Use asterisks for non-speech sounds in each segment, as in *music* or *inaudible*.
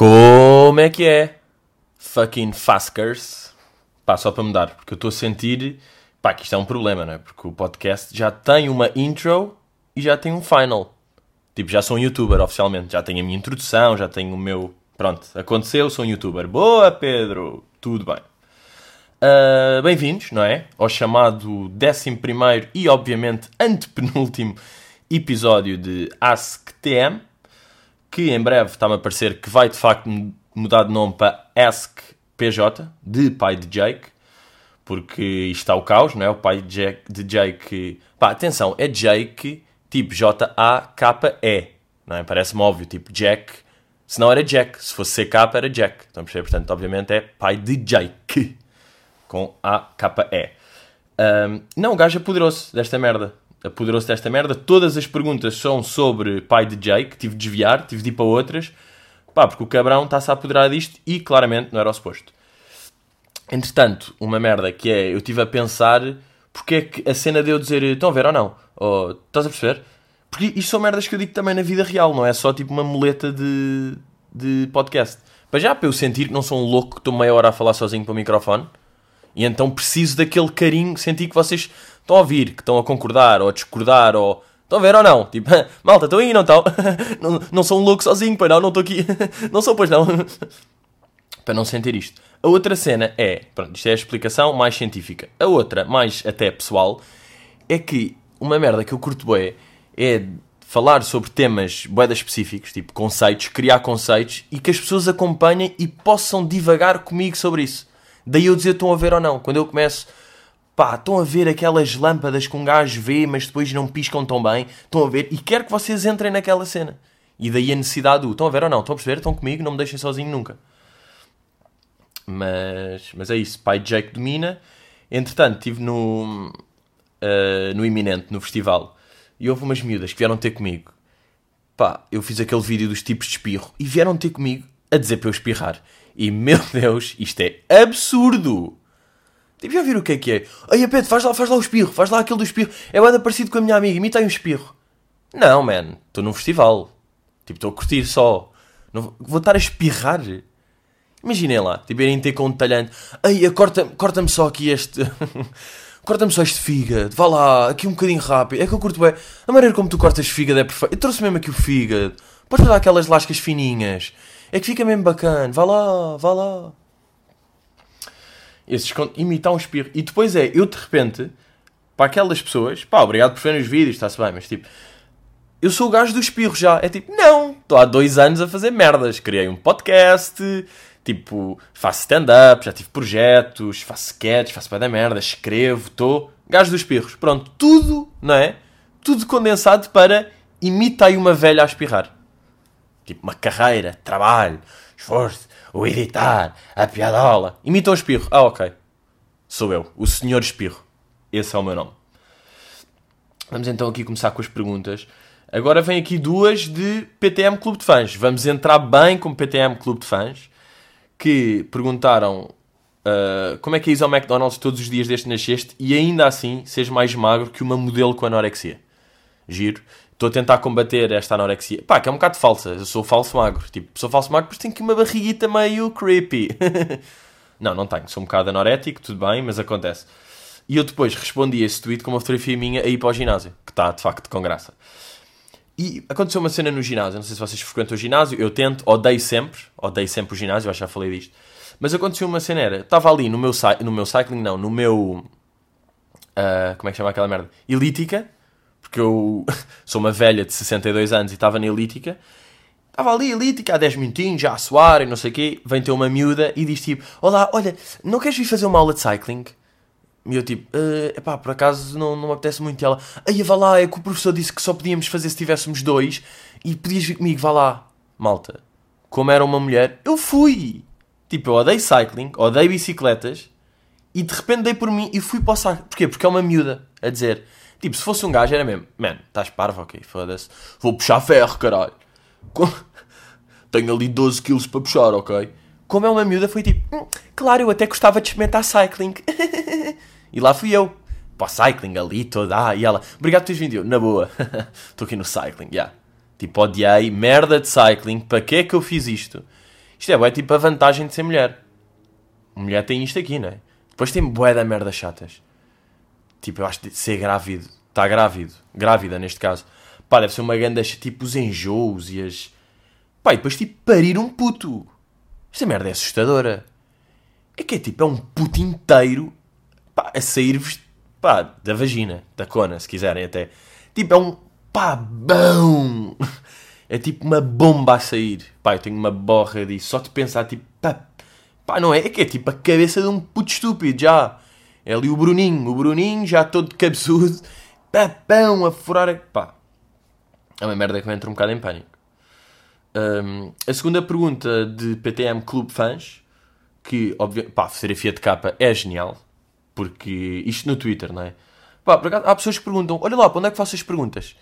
Como é que é? Fucking Faskers. Pá, só para mudar, porque eu estou a sentir. Pá, que isto é um problema, não é? Porque o podcast já tem uma intro e já tem um final. Tipo, já sou um youtuber oficialmente. Já tenho a minha introdução, já tenho o meu. Pronto, aconteceu, sou um youtuber. Boa, Pedro! Tudo bem. Uh, Bem-vindos, não é? Ao chamado 11 e, obviamente, antepenúltimo episódio de AskTM que em breve está-me a parecer que vai de facto mudar de nome para Ask PJ, de pai de Jake, porque isto está o caos, não é? O pai de Jake, de Jake pá, atenção, é Jake tipo J-A-K-E, não é? Parece-me óbvio, tipo Jack, se não era Jack, se fosse CK era Jack, então portanto, obviamente é pai de Jake, com A-K-E. Um, não, o gajo é poderoso desta merda apoderou-se desta merda. Todas as perguntas são sobre pai de Jake. Tive de desviar, tive de ir para outras. Pá, porque o cabrão está-se a apoderar disto e claramente não era o suposto. Entretanto, uma merda que é, eu estive a pensar porque é que a cena de eu dizer estão a ver ou não? Ou, estás a perceber? Porque isto são merdas que eu digo também na vida real, não é só tipo uma muleta de, de podcast. Para já, para eu sentir que não sou um louco que estou meia hora a falar sozinho para o microfone e então preciso daquele carinho, sentir que vocês estão a ouvir, que estão a concordar ou a discordar ou. Estão a ver ou não? Tipo, *laughs* malta, estão aí, não estão? *laughs* não, não sou um louco sozinho, pois não, não estou aqui. *laughs* não sou, pois não. Para não sentir isto. A outra cena é, pronto, isto é a explicação mais científica. A outra, mais até pessoal, é que uma merda que eu curto bem é falar sobre temas boedas específicos, tipo conceitos, criar conceitos e que as pessoas acompanhem e possam divagar comigo sobre isso. Daí eu dizer estão a ver ou não. Quando eu começo pá, estão a ver aquelas lâmpadas que um gajo vê, mas depois não piscam tão bem, estão a ver, e quero que vocês entrem naquela cena. E daí a necessidade do, estão a ver ou não, estão a perceber, estão comigo, não me deixem sozinho nunca. Mas, mas é isso, pai Jake domina. Entretanto, estive no, uh, no Iminente, no festival, e houve umas miúdas que vieram ter comigo. Pá, eu fiz aquele vídeo dos tipos de espirro, e vieram ter comigo a dizer para eu espirrar. E, meu *laughs* Deus, isto é absurdo! Tipo, já viram o que é que é? Aí, Pedro, faz lá, faz lá o espirro, faz lá aquele do espirro. É bem parecido com a minha amiga, imita aí um espirro. Não, man, estou num festival. Tipo, estou a curtir só. Não, vou estar a espirrar. Imaginem lá, tipo, irem ter com um talhante. Aí, corta-me corta só aqui este. *laughs* corta-me só este fígado. Vá lá, aqui um bocadinho rápido. É que eu curto bem. A maneira como tu cortas fígado é perfeito. Eu trouxe mesmo aqui o fígado. Podes dar aquelas lascas fininhas. É que fica mesmo bacana. Vá lá, vá lá esses, imitar um espirro. E depois é, eu de repente, para aquelas pessoas, pá, obrigado por verem os vídeos, está-se bem, mas tipo, eu sou o gajo do espirro já. É tipo, não, estou há dois anos a fazer merdas. Criei um podcast, tipo, faço stand-up, já tive projetos, faço sketches, faço para da merda, escrevo, estou. Gajo dos espirros. Pronto, tudo, não é? Tudo condensado para imita aí uma velha a espirrar. Tipo, uma carreira, trabalho, esforço, o editar, a piadola. Imita o espirro. Ah, ok. Sou eu, o senhor espirro. Esse é o meu nome. Vamos então aqui começar com as perguntas. Agora vem aqui duas de PTM Clube de Fãs. Vamos entrar bem com PTM Clube de Fãs. Que perguntaram uh, como é que é ir ao McDonald's todos os dias desde que nasceste e ainda assim seres mais magro que uma modelo com anorexia. Giro. Estou a tentar combater esta anorexia. Pá, que é um bocado falsa. Eu sou falso magro. Tipo, sou falso magro porque tenho aqui uma barriguita meio creepy. *laughs* não, não tenho. Sou um bocado anorético, tudo bem, mas acontece. E eu depois respondi a esse tweet com uma fotografia minha a ir para o ginásio. Que está, de facto, com graça. E aconteceu uma cena no ginásio. Não sei se vocês frequentam o ginásio. Eu tento, odeio sempre. Odeio sempre o ginásio, eu acho que já falei disto. Mas aconteceu uma cena, era... Estava ali no meu, no meu cycling, não, no meu... Uh, como é que chama aquela merda? Elítica porque eu *laughs* sou uma velha de 62 anos e estava na elítica. Estava ali elítica há 10 minutinhos, já a suar e não sei o quê. Vem ter uma miúda e diz tipo: Olá, olha, não queres vir fazer uma aula de cycling? E eu tipo: uh, Epá, por acaso não, não me apetece muito. E ela: Aí vá lá, é que o professor disse que só podíamos fazer se tivéssemos dois e podias vir comigo, vá lá. Malta, como era uma mulher, eu fui. Tipo, eu odeio cycling, odeio bicicletas e de repente dei por mim e fui para o cycling. Porquê? Porque é uma miúda a dizer Tipo, se fosse um gajo era mesmo, man, estás parvo, ok, foda-se. Vou puxar ferro, caralho. *laughs* Tenho ali 12 quilos para puxar, ok? Como é uma miúda, foi tipo, hum, claro, eu até gostava de experimentar cycling. *laughs* e lá fui eu. Pá, cycling ali toda. Ah, e ela, obrigado por teres vindo. na boa. *laughs* Estou aqui no cycling, já. Yeah. Tipo, odiei, merda de cycling, para que é que eu fiz isto? Isto é, bué, tipo a vantagem de ser mulher. Mulher tem isto aqui, não é? Depois tem bué da merda chatas. Tipo, eu acho de ser grávido. Está grávido. Grávida, neste caso. Pá, deve ser uma grande... Tipo, os enjoos e as... Pá, e depois, tipo, parir um puto. Esta merda é assustadora. É que é, tipo, é um puto inteiro... Pá, a sair-vos... Pá, da vagina. Da cona, se quiserem até. Tipo, é um... Pá, bom... É tipo uma bomba a sair. Pá, eu tenho uma borra disso. Só de pensar, tipo, pá, pá, não é? É que é tipo a cabeça de um puto estúpido, já. É ali o Bruninho, o Bruninho já todo cabeçudo, papão, a furar. Pá, é uma merda que me entra um bocado em pânico. Um, a segunda pergunta de PTM Clube Fãs, que, obviamente, pá, fotografia de capa é genial, porque isto no Twitter, não é? Pá, por acaso, há pessoas que perguntam, olha lá, para onde é que faço as perguntas?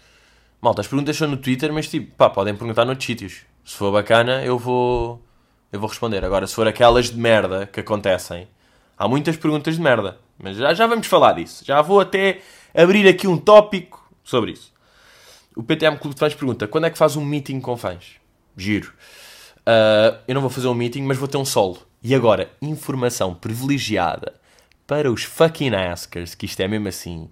Malta, as perguntas são no Twitter, mas tipo, pá, podem perguntar noutros sítios. Se for bacana, eu vou, eu vou responder. Agora, se for aquelas de merda que acontecem, há muitas perguntas de merda. Mas já, já vamos falar disso. Já vou até abrir aqui um tópico sobre isso. O PTM Clube de Fãs pergunta: quando é que faz um meeting com fãs? Giro. Uh, eu não vou fazer um meeting, mas vou ter um solo. E agora, informação privilegiada para os fucking askers, que isto é mesmo assim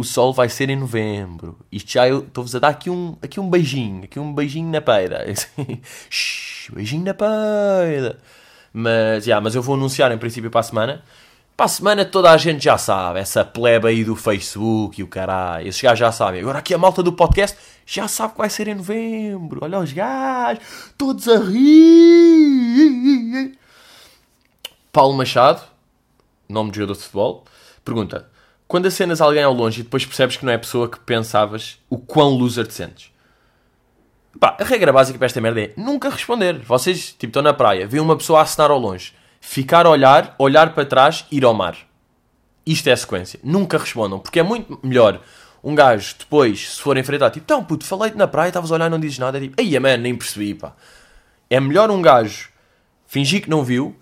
o sol vai ser em novembro. Isto já estou-vos a dar aqui um, aqui um beijinho, aqui um beijinho na peida. *laughs* Shhh, beijinho na peida. Mas, yeah, mas eu vou anunciar em princípio para a semana. Para a semana toda a gente já sabe. Essa plebe aí do Facebook e o caralho. Esses gajos já sabem. Agora aqui a malta do podcast já sabe que vai ser em novembro. Olha os gajos. Todos a rir. Paulo Machado, nome de jogador de futebol, pergunta quando acenas alguém ao longe e depois percebes que não é a pessoa que pensavas, o quão loser te sentes? Pá, a regra básica para esta merda é nunca responder. Vocês, tipo, estão na praia, vêem uma pessoa a acenar ao longe, ficar a olhar, olhar para trás, ir ao mar. Isto é a sequência. Nunca respondam, porque é muito melhor um gajo depois, se for enfrentar, tipo, então puto, falei-te na praia, estavas a olhar e não dizes nada, é tipo, ei, man, nem percebi, pá. É melhor um gajo fingir que não viu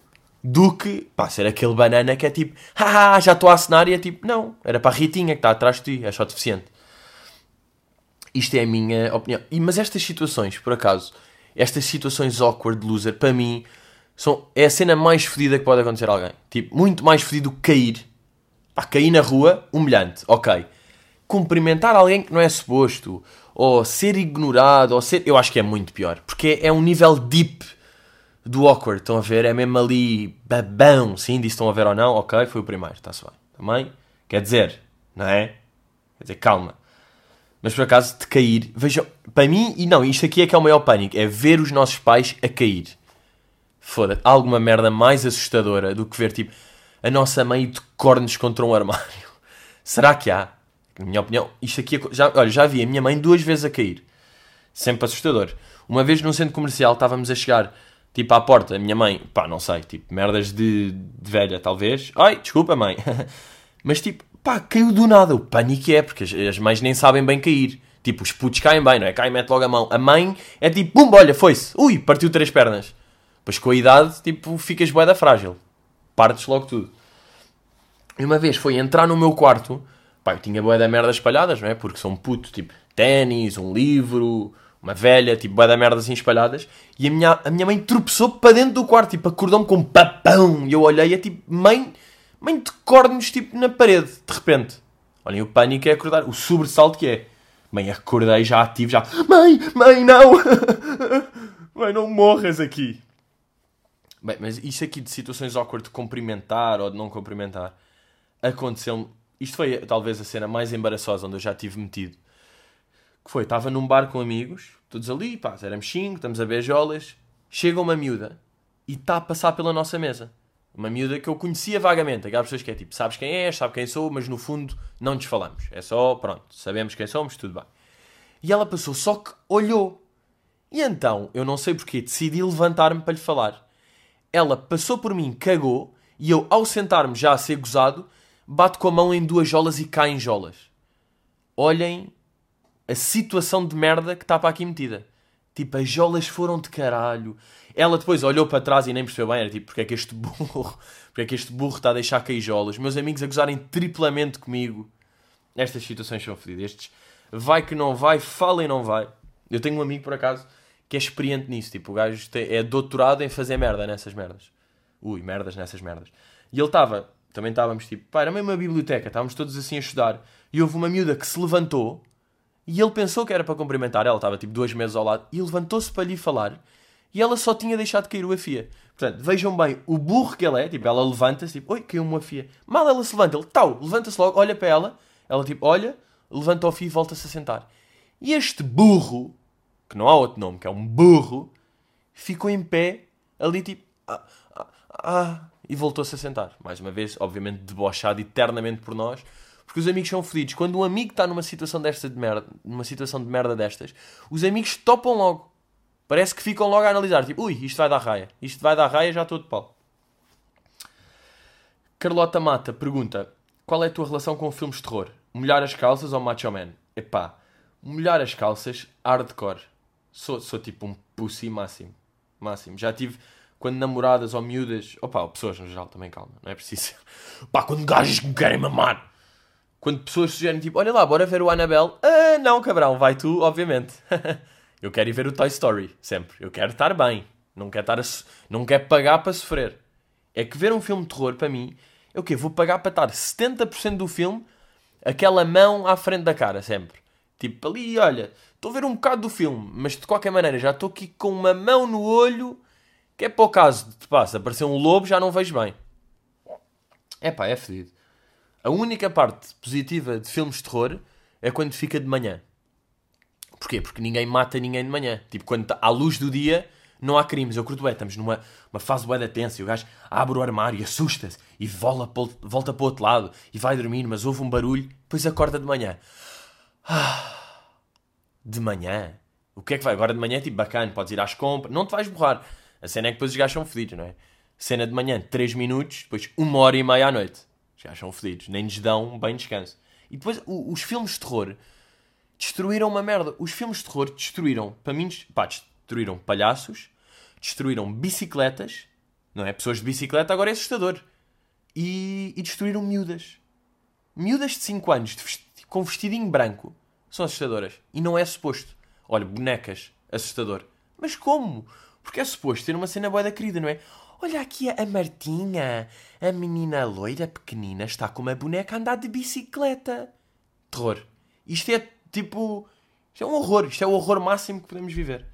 do que, pá, ser aquele banana que é tipo, haha, já estou a assinar e é tipo, não, era para a Ritinha que está atrás de ti, é só deficiente. Isto é a minha opinião. E, mas estas situações, por acaso, estas situações awkward de loser, para mim, são, é a cena mais fodida que pode acontecer a alguém. Tipo, muito mais fodido que cair. Pá, cair na rua, humilhante, ok. Cumprimentar alguém que não é suposto, ou ser ignorado, ou ser. Eu acho que é muito pior, porque é um nível deep do awkward, estão a ver? É mesmo ali babão, sim, disse estão a ver ou não, ok, foi o primeiro, está-se bem. Também, quer dizer, não é? Quer dizer, calma. Mas por acaso, de cair, vejam, para mim, e não, isto aqui é que é o maior pânico, é ver os nossos pais a cair. Foda-se, alguma merda mais assustadora do que ver, tipo, a nossa mãe de cornos contra um armário. *laughs* Será que há? Na minha opinião, isto aqui, é, já, olha, já vi a minha mãe duas vezes a cair. Sempre assustador. Uma vez num centro comercial, estávamos a chegar tipo à porta, a minha mãe, pá, não sei, tipo, merdas de, de velha, talvez. Ai, desculpa, mãe. *laughs* Mas tipo, pá, caiu do nada. O pânico é, porque as, mães nem sabem bem cair. Tipo, os putos caem bem, não é? Cai e mete logo a mão. A mãe é tipo, bum, olha, foi-se. Ui, partiu três pernas. Pois com a idade, tipo, ficas boeda frágil. Partes logo tudo. E uma vez foi entrar no meu quarto, pá, eu tinha boeda merda espalhadas, não é? Porque sou um puto, tipo, ténis, um livro, uma velha, tipo, bué da merda assim espalhadas, e a minha, a minha mãe tropeçou para dentro do quarto, tipo, acordou-me com um papão, e eu olhei, é tipo, mãe, mãe de cornos, tipo, na parede, de repente. Olhem, o pânico é acordar, o sobressalto que é. Mãe, acordei já ativo, já, mãe, mãe, não! *laughs* mãe, não morras aqui. Bem, mas isto aqui de situações awkward de cumprimentar ou de não cumprimentar, aconteceu-me, isto foi talvez a cena mais embaraçosa onde eu já tive metido que foi, estava num bar com amigos, todos ali, pá, éramos cinco, estamos a beijolas, chega uma miúda e está a passar pela nossa mesa. Uma miúda que eu conhecia vagamente, aquelas pessoas que é tipo, sabes quem és, sabe quem sou, mas no fundo não nos falamos. É só, pronto, sabemos quem somos, tudo bem. E ela passou, só que olhou. E então, eu não sei porquê, decidi levantar-me para lhe falar. Ela passou por mim, cagou, e eu, ao sentar-me já a ser gozado, bato com a mão em duas jolas e cai em jolas. Olhem a situação de merda que está para aqui metida. Tipo, as jolas foram de caralho. Ela depois olhou para trás e nem percebeu bem. Era tipo, porque é que este burro, *laughs* porque é que este burro está a deixar cair jolas? Meus amigos a gozarem triplamente comigo. Estas situações são fodidas. Estes vai que não vai, fala e não vai. Eu tenho um amigo, por acaso, que é experiente nisso. Tipo, o gajo é doutorado em fazer merda nessas merdas. Ui, merdas nessas merdas. E ele estava, também estávamos tipo, pá, era mesmo uma biblioteca, estávamos todos assim a estudar. E houve uma miúda que se levantou e ele pensou que era para cumprimentar. Ela estava tipo dois meses ao lado e levantou-se para lhe falar. E ela só tinha deixado cair o afia. Portanto, vejam bem o burro que ela é. Tipo, ela levanta-se, tipo, oi, caiu-me o afia. Mal ela se levanta, ele, tal, levanta-se logo, olha para ela. Ela, tipo, olha, levanta o fio e volta-se a sentar. E este burro, que não há outro nome, que é um burro, ficou em pé, ali, tipo, ah, ah, ah, e voltou-se a sentar. Mais uma vez, obviamente, debochado eternamente por nós. Porque os amigos são fodidos. Quando um amigo está numa situação desta de merda, numa situação de merda destas, os amigos topam logo. Parece que ficam logo a analisar, tipo, ui, isto vai dar raia. Isto vai dar raia, já estou de pau. Carlota Mata pergunta: Qual é a tua relação com filmes de terror? Molhar as calças ou Macho Man? Epá, molhar as calças, hardcore. Sou, sou tipo um pussy máximo. Máximo. Já tive quando namoradas ou miúdas, ou pessoas no geral também, calma, não é preciso. *laughs* Pá, quando gajos me querem mamar. Quando pessoas sugerem tipo, olha lá, bora ver o Annabelle. Ah, não, cabrão, vai tu, obviamente. *laughs* eu quero ir ver o Toy Story, sempre. Eu quero estar bem. Não quero, estar a não quero pagar para sofrer. É que ver um filme de terror, para mim, é o quê? Vou pagar para estar 70% do filme, aquela mão à frente da cara, sempre. Tipo, ali, olha, estou a ver um bocado do filme, mas de qualquer maneira já estou aqui com uma mão no olho, que é para o caso de, pá, se aparecer um lobo, já não vejo bem. É pá, é fedido. A única parte positiva de filmes de terror é quando fica de manhã. Porquê? Porque ninguém mata ninguém de manhã. Tipo, quando tá à luz do dia, não há crimes. Eu curto bem, estamos numa uma fase bué da tensa e o gajo abre o armário e assusta-se e o- volta para o outro lado e vai dormir, mas ouve um barulho, depois acorda de manhã. Ah, de manhã? O que é que vai? Agora de manhã é tipo bacana, podes ir às compras, não te vais borrar. A cena é que depois os gajos são fedidos, não é? Cena de manhã, 3 minutos, depois uma hora e meia à noite. Os gajos são fedidos, nem lhes dão bem descanso. E depois o- os filmes de terror destruíram uma merda. Os filmes de terror destruíram, para mim, pá, destruíram palhaços, destruíram bicicletas, não é? Pessoas de bicicleta agora é assustador. E, e destruíram miúdas. Miúdas de 5 anos de vesti- com vestidinho branco são assustadoras. E não é suposto. Olha, bonecas, assustador. Mas como? Porque é suposto ter uma cena boa da querida, não é? Olha aqui a Martinha, a menina loira pequenina, está com uma boneca a andar de bicicleta. Terror. Isto é tipo. Isto é um horror. Isto é o horror máximo que podemos viver.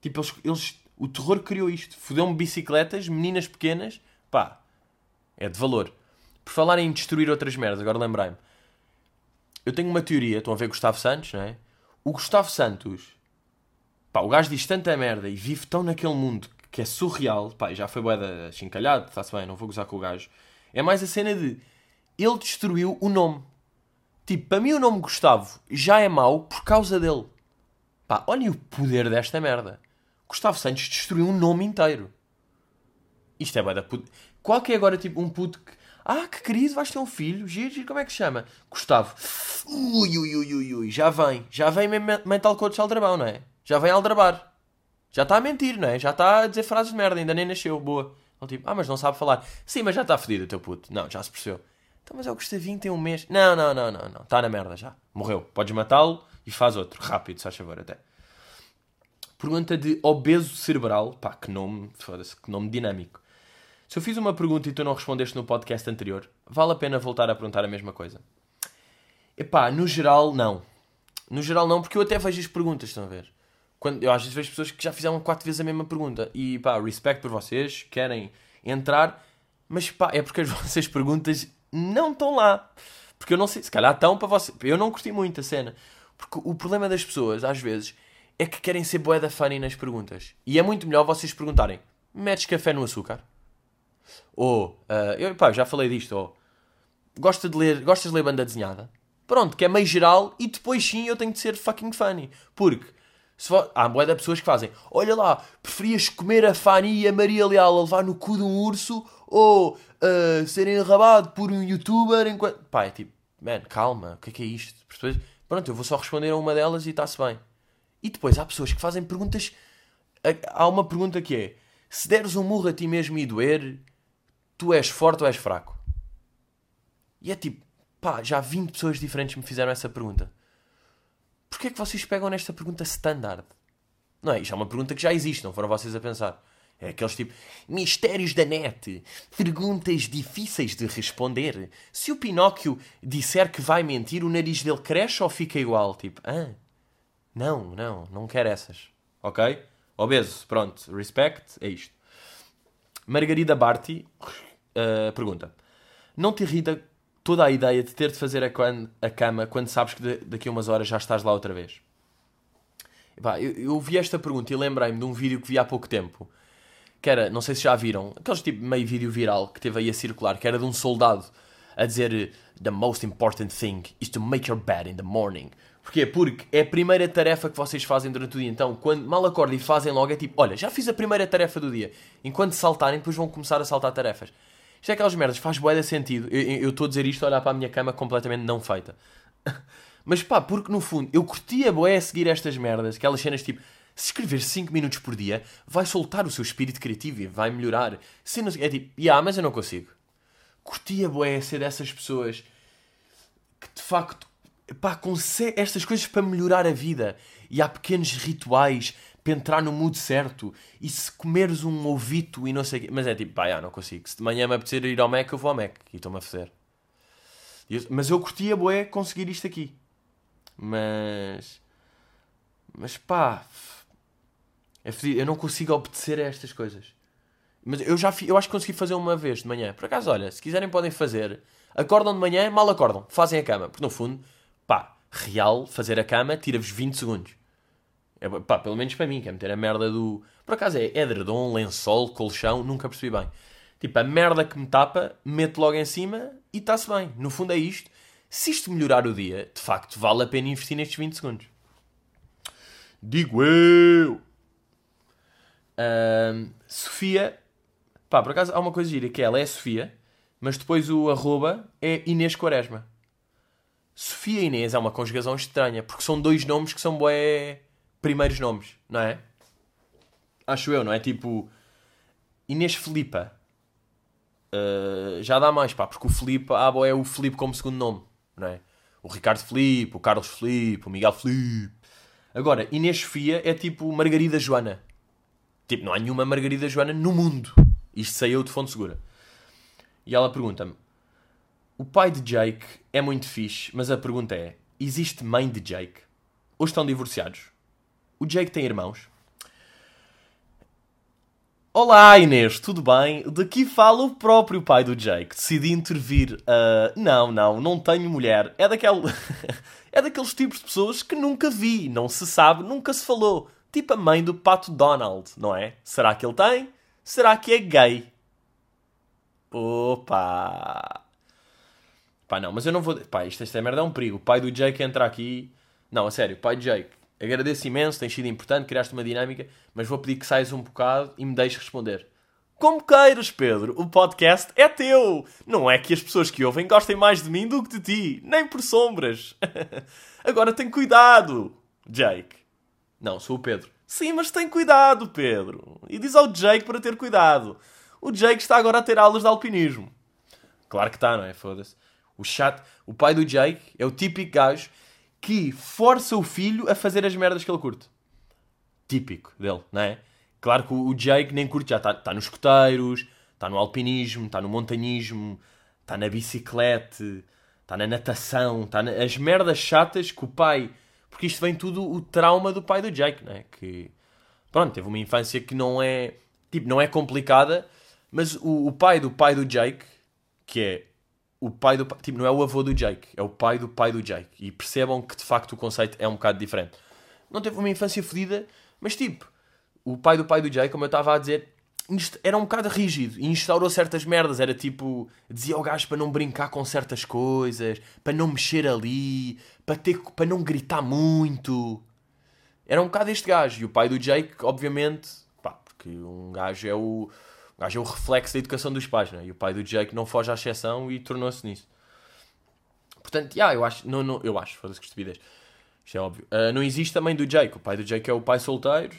Tipo, eles, eles- o terror criou isto. Fudeu-me bicicletas, meninas pequenas. Pá, é de valor. Por falar em destruir outras merdas, agora lembrei-me. Eu tenho uma teoria, estão a ver Gustavo Santos, não é? O Gustavo Santos, pá, o gajo diz tanta merda e vive tão naquele mundo que é surreal, pá, já foi boeda chincalhado, está-se bem, não vou gozar com o gajo. É mais a cena de ele destruiu o nome. Tipo, para mim o nome Gustavo já é mau por causa dele. Pá, olhem o poder desta merda. Gustavo Santos destruiu um nome inteiro. Isto é bué da puto. Qual que é agora tipo um puto que. Ah, que querido, vais ter um filho. Giro, giro, como é que se chama? Gustavo. Ui, ui, ui, ui, ui. Já vem. Já vem mental coach aldrabão, não é? Já vem aldrabar. Já está a mentir, não é? Já está a dizer frases de merda. Ainda nem nasceu. Boa. Tipo, ah, mas não sabe falar. Sim, mas já está fedido o teu puto. Não, já se percebeu. Então, mas é o Gustavinho tem um mês. Não, não, não, não, não. Está na merda já. Morreu. Podes matá-lo e faz outro. Rápido, se faz favor, até. Pergunta de obeso cerebral. Pá, que nome, foda-se, que nome dinâmico. Se eu fiz uma pergunta e tu não respondeste no podcast anterior, vale a pena voltar a perguntar a mesma coisa? Epá, no geral, não. No geral, não, porque eu até vejo as perguntas, estão a ver? Quando, eu às vezes vejo pessoas que já fizeram quatro vezes a mesma pergunta. E pá, respeito por vocês, querem entrar, mas pá, é porque as *laughs* vossas perguntas não estão lá. Porque eu não sei, se calhar estão para vocês. Eu não curti muito a cena. Porque o problema das pessoas, às vezes, é que querem ser bué da funny nas perguntas. E é muito melhor vocês perguntarem: metes café no açúcar? Ou, ah, eu pá, já falei disto, ou gosta de ler, gostas de ler banda desenhada? Pronto, que é meio geral e depois sim eu tenho de ser fucking funny. Porque vo... há boé de pessoas que fazem, olha lá, preferias comer a Fanny e a Maria Leal a levar no cu de um urso ou ah, ser enrabado por um youtuber enquanto. Pá, é tipo, man, calma, o que é que é isto? Percebes? Pronto, eu vou só responder a uma delas e está-se bem. E depois há pessoas que fazem perguntas. Há uma pergunta que é: se deres um murro a ti mesmo e doer, tu és forte ou és fraco? E é tipo, pá, já 20 pessoas diferentes me fizeram essa pergunta. Porquê é que vocês pegam nesta pergunta standard? Não é? Isto é uma pergunta que já existe, não foram vocês a pensar. É aqueles tipo, mistérios da net, perguntas difíceis de responder. Se o Pinóquio disser que vai mentir, o nariz dele cresce ou fica igual? Tipo, ah, não, não, não quero essas. Ok? Obeso, pronto, respect, é isto. Margarida Barti uh, pergunta: Não te irrita toda a ideia de ter de fazer a, cama quando sabes que daqui a umas horas já estás lá outra vez? Epá, eu, eu vi esta pergunta e lembrei-me de um vídeo que vi há pouco tempo que era, não sei se já viram, aqueles tipo meio vídeo viral que teve aí a circular, que era de um soldado a dizer The most important thing is to make your bed in the morning. Porquê? Porque é a primeira tarefa que vocês fazem durante o dia. Então, quando mal acordam e fazem logo, é tipo, olha, já fiz a primeira tarefa do dia. Enquanto saltarem, depois vão começar a saltar tarefas. Isto é aquelas merdas, faz de sentido. Eu estou a dizer isto a olhar para a minha cama completamente não feita. *laughs* Mas pá, porque no fundo, eu curtia bué a seguir estas merdas, aquelas cenas tipo, se escrever 5 minutos por dia, vai soltar o seu espírito criativo e vai melhorar. Se não, é tipo, yeah, mas eu não consigo. Curtia boé ser dessas pessoas que de facto pá, consegue estas coisas para melhorar a vida. E há pequenos rituais para entrar no mood certo. E se comeres um ovito e não sei o quê. Mas é tipo, pá, yeah, não consigo. Se de manhã me apetecer ir ao Mac, eu vou ao Mac. E estou-me a fazer. Mas eu curtia boé conseguir isto aqui. Mas. Mas pá. É fedido. Eu não consigo obedecer a estas coisas. Mas eu já eu acho que consegui fazer uma vez de manhã. Por acaso, olha, se quiserem podem fazer. Acordam de manhã, mal acordam, fazem a cama. Porque no fundo, pá, real, fazer a cama tira-vos 20 segundos. É, pá, pelo menos para mim, que é meter a merda do. Por acaso é edredom, lençol, colchão, nunca percebi bem. Tipo, a merda que me tapa, meto logo em cima e está-se bem. No fundo é isto. Se isto melhorar o dia, de facto, vale a pena investir nestes 20 segundos. Digo eu! Uh, Sofia. Pá, por acaso há uma coisa gira que ela é Sofia, mas depois o arroba é Inês Quaresma. Sofia Inês é uma conjugação estranha, porque são dois nomes que são bué primeiros nomes, não é? Acho eu, não é? Tipo Inês Filipa. Uh, já dá mais, pá, porque o Filipe, ah, é o Filipe como segundo nome, não é? O Ricardo Filipe, o Carlos Filipe, o Miguel Filipe. Agora, Inês Sofia é tipo Margarida Joana. Tipo, não há nenhuma Margarida Joana no mundo. Isto saiu de fonte segura. E ela pergunta-me: O pai de Jake é muito fixe, mas a pergunta é: existe mãe de Jake? Ou estão divorciados? O Jake tem irmãos? Olá Inês, tudo bem? Daqui fala o próprio pai do Jake. Decidi intervir. Uh, não, não, não tenho mulher. É daquele. *laughs* é daqueles tipos de pessoas que nunca vi, não se sabe, nunca se falou. Tipo a mãe do pato Donald, não é? Será que ele tem? Será que é gay? Opa! Pá, não, mas eu não vou. Pá, isto, esta merda é um perigo. O pai do Jake entra aqui. Não, a sério, pai do Jake, agradeço imenso, tens sido importante, criaste uma dinâmica, mas vou pedir que saias um bocado e me deixes responder. Como queiras, Pedro, o podcast é teu. Não é que as pessoas que ouvem gostem mais de mim do que de ti, nem por sombras. *laughs* Agora tem cuidado, Jake. Não, sou o Pedro. Sim, mas tem cuidado, Pedro. E diz ao Jake para ter cuidado. O Jake está agora a ter aulas de alpinismo. Claro que está, não é? Foda-se. O chat, o pai do Jake é o típico gajo que força o filho a fazer as merdas que ele curte. Típico dele, não é? Claro que o Jake nem curte já. Está tá nos escoteiros, está no alpinismo, está no montanhismo, está na bicicleta, está na natação, está nas merdas chatas que o pai porque isto vem tudo o trauma do pai do Jake, né? Que, pronto, teve uma infância que não é, tipo, não é complicada, mas o, o pai do pai do Jake, que é o pai do tipo, não é o avô do Jake, é o pai do pai do Jake. E percebam que de facto o conceito é um bocado diferente. Não teve uma infância fodida, mas tipo, o pai do pai do Jake, como eu estava a dizer, era um bocado rígido e instaurou certas merdas. Era tipo, dizia ao gajo para não brincar com certas coisas, para não mexer ali, para, ter, para não gritar muito. Era um bocado este gajo. E o pai do Jake, obviamente, pá, porque um gajo é o, um gajo é o reflexo da educação dos pais, né? e o pai do Jake não foge à exceção e tornou-se nisso. Portanto, yeah, eu acho, não, não, eu acho, foda-se que estupidez. Isto é óbvio. Uh, não existe mãe do Jake. O pai do Jake é o pai solteiro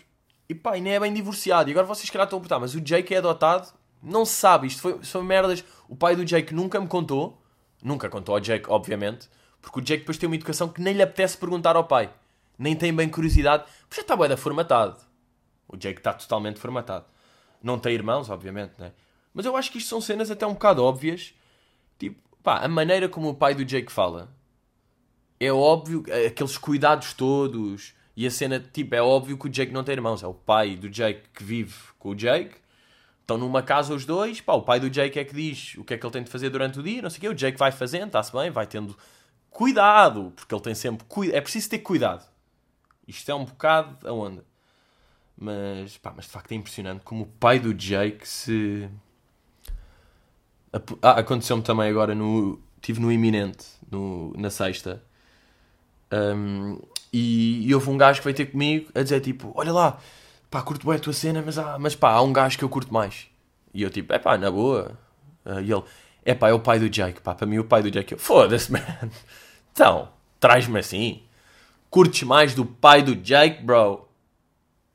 e e nem é bem divorciado. E agora vocês calhar estão a perguntar, mas o Jake é adotado? Não se sabe, isto foi, merdas. O pai do Jake nunca me contou. Nunca contou ao Jake, obviamente. Porque o Jake depois tem uma educação que nem lhe apetece perguntar ao pai. Nem tem bem curiosidade. Porque já está bem formatado. O Jake está totalmente formatado. Não tem irmãos, obviamente, né? Mas eu acho que isto são cenas até um bocado óbvias. Tipo, pá, a maneira como o pai do Jake fala é óbvio, aqueles cuidados todos. E a cena, tipo, é óbvio que o Jake não tem irmãos. É o pai do Jake que vive com o Jake. Estão numa casa os dois. Pá, o pai do Jake é que diz o que é que ele tem de fazer durante o dia. Não sei o quê. O Jake vai fazendo, está-se bem, vai tendo cuidado. Porque ele tem sempre. É preciso ter cuidado. Isto é um bocado a onda. Mas, pá, mas de facto é impressionante como o pai do Jake se. Ah, aconteceu-me também agora no. Estive no iminente, no, na sexta. Um, e, e, houve um gajo que veio ter comigo a dizer tipo: Olha lá, pá, curto bem a tua cena, mas, há, mas pá, há um gajo que eu curto mais. E eu tipo: É pá, na boa. Uh, e ele: É pá, é o pai do Jake, pá, para mim o pai do Jake. Foda-se, *laughs* man. Então, traz-me assim. Curtes mais do pai do Jake, bro?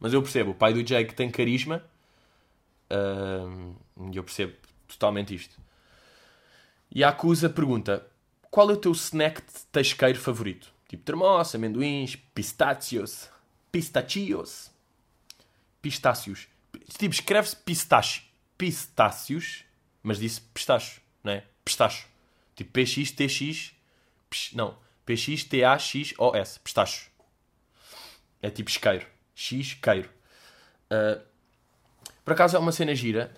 Mas eu percebo, o pai do Jake tem carisma. E eu percebo totalmente isto. E a Acusa pergunta: Qual é o teu snack de tasqueiro favorito? Tipo termoço, amendoins, pistácios. Pistachios. Pistácios. Tipo, escreve-se pistache. Pistácios, mas disse pistacho, não é? Pistacho. Tipo PX, TX. Não. PX, TAXOS. Pistacho. É tipo isqueiro. X, queiro. Uh, por acaso é uma cena gira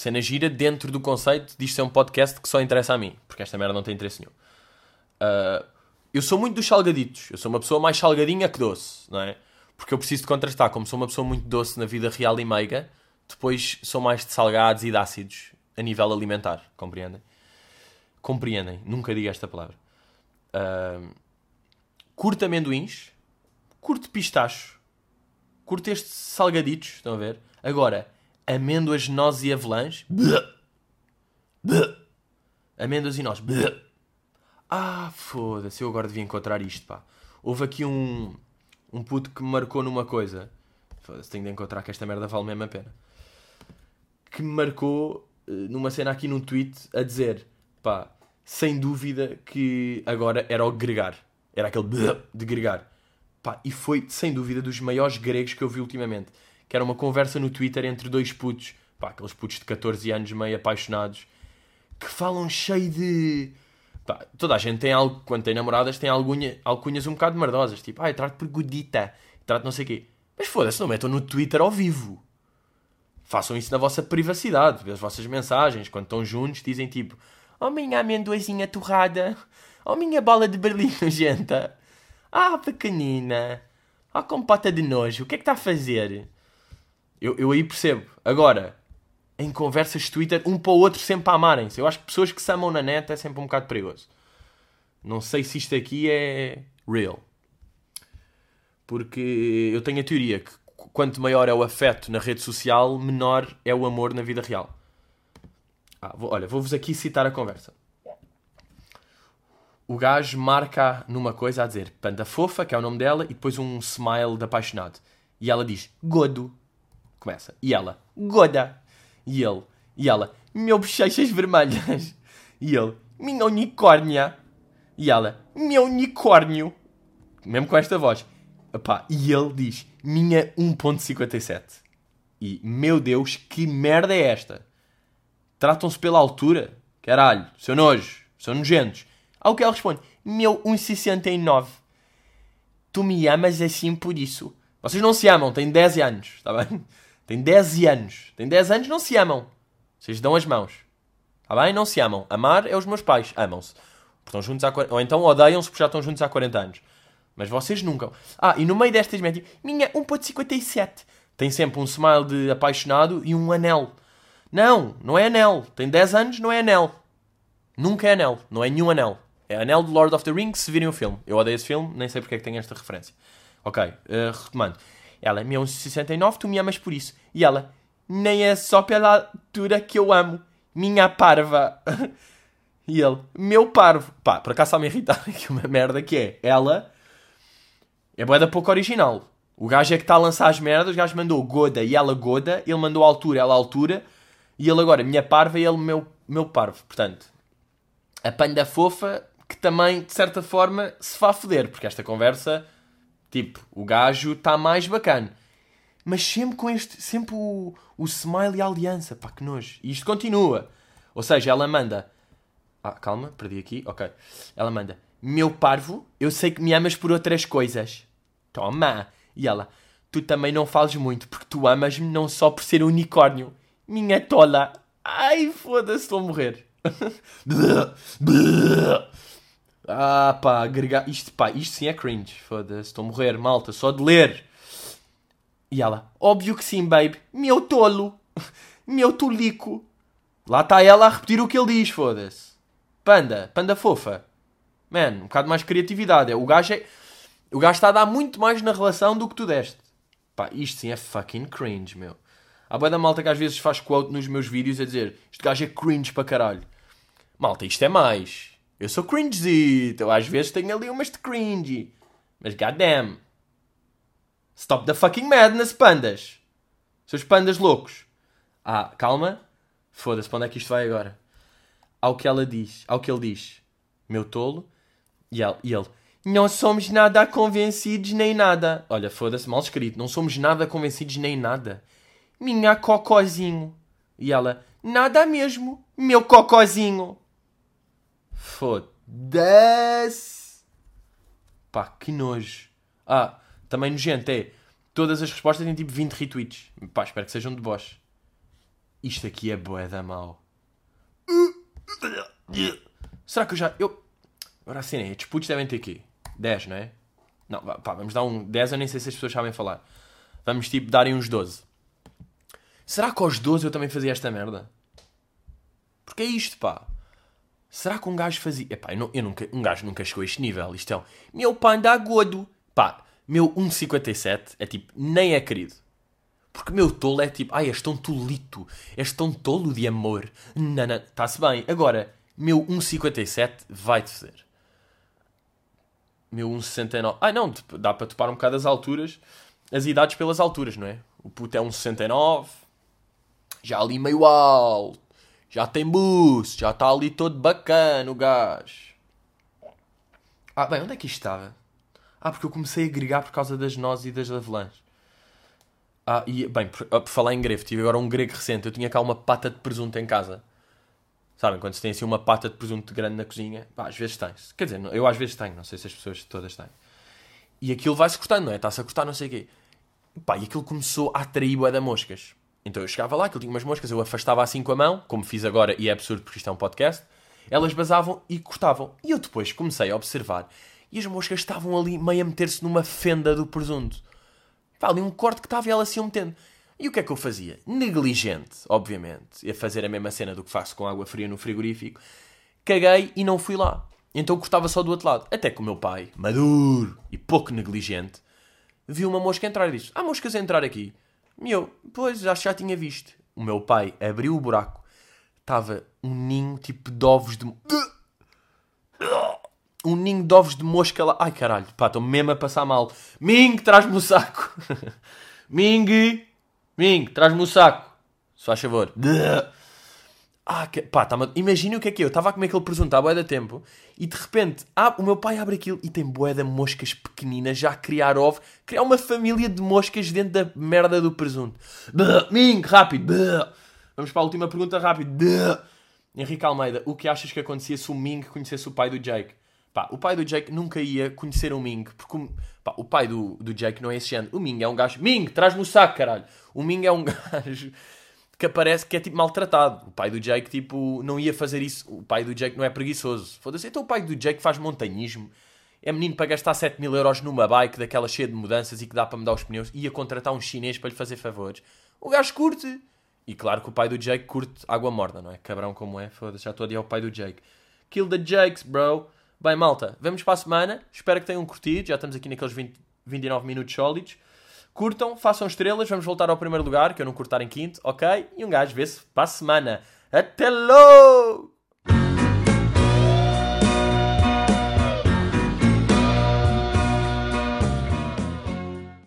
Cena gira dentro do conceito disto ser um podcast que só interessa a mim, porque esta merda não tem interesse nenhum. Uh, eu sou muito dos salgaditos. Eu sou uma pessoa mais salgadinha que doce, não é? Porque eu preciso de contrastar. Como sou uma pessoa muito doce na vida real e meiga, depois sou mais de salgados e de ácidos a nível alimentar. Compreendem? Compreendem. Nunca digo esta palavra. Uh, curto amendoins. Curto pistacho. Curto estes salgaditos. Estão a ver? Agora amêndoas, nozes e avelãs. Amêndoas e nozes. Ah, foda-se, eu agora devia encontrar isto, pá. Houve aqui um, um puto que me marcou numa coisa. Foda-se, tenho de encontrar que esta merda vale mesmo a pena. Que me marcou eh, numa cena aqui num tweet a dizer, pá, sem dúvida que agora era o gregar. Era aquele de gregar. Pá, e foi, sem dúvida, dos maiores gregos que eu vi ultimamente que era uma conversa no Twitter entre dois putos, pá, aqueles putos de 14 anos meio apaixonados, que falam cheio de. Pá, toda a gente tem algo, quando tem namoradas, tem algunha, alcunhas um bocado merdosas, tipo, ai, trato por godita, trato não sei o quê. Mas foda-se, não metam no Twitter ao vivo. Façam isso na vossa privacidade, as vossas mensagens, quando estão juntos, dizem tipo, oh minha amendoazinha torrada, oh minha bola de berlim nojenta, ah pequenina, oh compota de nojo, o que é que está a fazer? Eu, eu aí percebo. Agora, em conversas de Twitter, um para o outro sempre amarem-se. Eu acho que pessoas que se amam na net é sempre um bocado perigoso. Não sei se isto aqui é real. Porque eu tenho a teoria que quanto maior é o afeto na rede social, menor é o amor na vida real. Ah, vou, olha, vou-vos aqui citar a conversa. O gajo marca numa coisa a dizer Panda Fofa, que é o nome dela, e depois um smile de apaixonado. E ela diz Godo. Começa. E ela, Goda. E ele, e ela, meu bochechas vermelhas. E ele, minha unicórnia. E ela, meu unicórnio. Mesmo com esta voz. Epá, e ele diz, minha 1.57. E, meu Deus, que merda é esta? Tratam-se pela altura? Caralho, seu nojo, são nojentos. Ao que ela responde, meu 1,69. Tu me amas assim por isso. Vocês não se amam, têm 10 anos, está bem? *laughs* Tem 10 anos. Tem 10 anos, não se amam. Vocês dão as mãos. Está bem? Não se amam. Amar é os meus pais. Amam-se. Estão juntos há 40... Ou então odeiam-se porque já estão juntos há 40 anos. Mas vocês nunca. Ah, e no meio destas médias, minha 1.57. Tem sempre um smile de apaixonado e um anel. Não, não é anel. Tem 10 anos, não é anel. Nunca é anel. Não é nenhum anel. É anel de Lord of the Rings se virem o filme. Eu odeio esse filme, nem sei porque é que tem esta referência. Ok, uh, retomando. Ela, meu 69, tu me amas por isso. E ela, nem é só pela altura que eu amo. Minha parva. *laughs* e ele, meu parvo. Pá, por acaso está-me irritar *laughs* aqui uma merda que é. Ela é boeda pouco original. O gajo é que está a lançar as merdas, o gajo mandou goda e ela goda, ele mandou altura, ela altura, e ele agora, minha parva e ele meu, meu parvo. Portanto, a panda fofa que também, de certa forma, se vá foder, porque esta conversa Tipo, o gajo está mais bacana. mas sempre com este, sempre o, o smile e a aliança, pá, que nojo. E isto continua. Ou seja, ela manda, ah, calma, perdi aqui, ok. Ela manda, meu parvo, eu sei que me amas por outras coisas. Toma! E ela, tu também não fales muito, porque tu amas-me não só por ser unicórnio. Minha tola. Ai, foda-se, estou a morrer. *laughs* *laughs* ah, pá, agregar. Isto, pá, isto sim é cringe. Foda-se, estou a morrer, malta, só de ler. E ela, óbvio que sim, babe. Meu tolo. *laughs* Meu tolico. Lá está ela a repetir o que ele diz, foda-se. Panda, panda fofa. Man, um bocado mais criatividade. O gajo é. O gajo está a dar muito mais na relação do que tu deste. Pá, isto sim é fucking cringe, meu. Há boa da malta que às vezes faz quote nos meus vídeos a dizer este gajo é cringe para caralho. Malta, isto é mais. Eu sou cringezito. Eu às vezes tenho ali umas de cringe. Mas goddamn. Stop the fucking madness, pandas. Seus pandas loucos. Ah, calma. Foda-se, para onde é que isto vai agora? Ao que ela diz, ao que ele diz. Meu tolo. E ele, e ele não somos nada convencidos nem nada. Olha, foda-se, mal escrito. Não somos nada convencidos nem nada. Minha cocózinho. E ela, nada mesmo, meu cocózinho. Foda-se. Pá, que nojo. Ah, também nojento é. Todas as respostas têm tipo 20 retweets. Pá, espero que sejam de Bosch. Isto aqui é boé da mal. Será que eu já. Eu... Agora assim, estes putos devem ter aqui. 10, não é? Não, pá, vamos dar um 10, eu nem sei se as pessoas sabem falar. Vamos tipo darem uns 12. Será que aos 12 eu também fazia esta merda? Porque é isto, pá. Será que um gajo fazia. Epá, eu, não, eu nunca, um gajo nunca chegou a este nível. Isto é um. Meu panda gordo. Pá, meu 1,57 é tipo. Nem é querido. Porque meu tolo é tipo. Ai, és tão tolito. És tão tolo de amor. Não. Está-se bem. Agora, meu 1,57 vai-te fazer meu 1,69. Ah, não, dá para topar um bocado as alturas, as idades pelas alturas, não é? O puto é 1,69, já ali meio alto, já tem boost, já está ali todo bacana o gajo. Ah, bem, onde é que isto estava? Ah, porque eu comecei a agregar por causa das nozes e das avelãs. Ah, e, bem, por, por falar em grego, tive agora um grego recente. Eu tinha cá uma pata de presunto em casa. Sabem, quando se tem assim uma pata de presunto grande na cozinha, pá, às vezes tem-se. Quer dizer, eu às vezes tenho, não sei se as pessoas todas têm. E aquilo vai-se cortando, não é? Está-se a cortar, não sei o quê. Pá, e aquilo começou a atrair bué da moscas. Então eu chegava lá, aquilo tinha umas moscas, eu afastava assim com a mão, como fiz agora, e é absurdo porque isto é um podcast. Elas basavam e cortavam. E eu depois comecei a observar. E as moscas estavam ali meio a meter-se numa fenda do presunto. Pá, ali um corte que estava ela assim a metendo. E o que é que eu fazia? Negligente, obviamente, a fazer a mesma cena do que faço com água fria no frigorífico. Caguei e não fui lá. Então cortava só do outro lado. Até que o meu pai, maduro e pouco negligente, viu uma mosca entrar e disse: Há moscas a entrar aqui. E eu, pois, já, já tinha visto. O meu pai abriu o buraco. Estava um ninho tipo de ovos de. Um ninho de ovos de mosca lá. Ai caralho, pá, estou mesmo a passar mal. Ming, traz-me o saco. *laughs* Ming, Ming, traz-me o saco. Se faz favor. Ah, que... pá, tá imagina o que é que é. eu estava a comer aquele presunto há bué da tempo e de repente ah, o meu pai abre aquilo e tem bué de moscas pequeninas já a criar ovo, criar uma família de moscas dentro da merda do presunto. Ming, rápido. Vamos para a última pergunta rápido. Henrique Almeida, o que achas que acontecia se o Ming conhecesse o pai do Jake? Pá, o pai do Jake nunca ia conhecer o Ming, porque pá, o pai do, do Jake não é esse género. O Ming é um gajo. Ming, traz-me o saco, caralho. O Ming é um *laughs* gajo que aparece que é tipo maltratado. O pai do Jake, tipo, não ia fazer isso. O pai do Jake não é preguiçoso. Foda-se. Então o pai do Jake faz montanhismo. É menino para gastar 7 mil euros numa bike daquela cheia de mudanças e que dá para mudar os pneus. Ia contratar um chinês para lhe fazer favores. O gajo curte. E claro que o pai do Jake curte água morna, não é? Cabrão como é. Foda-se, já estou a odiar o pai do Jake. Kill the Jakes, bro. Bem, malta, vamos para a semana. Espero que tenham curtido. Já estamos aqui naqueles 20, 29 minutos sólidos. Curtam, façam estrelas. Vamos voltar ao primeiro lugar, que eu não cortar em quinto, ok? E um gajo vê-se para a semana. Até logo!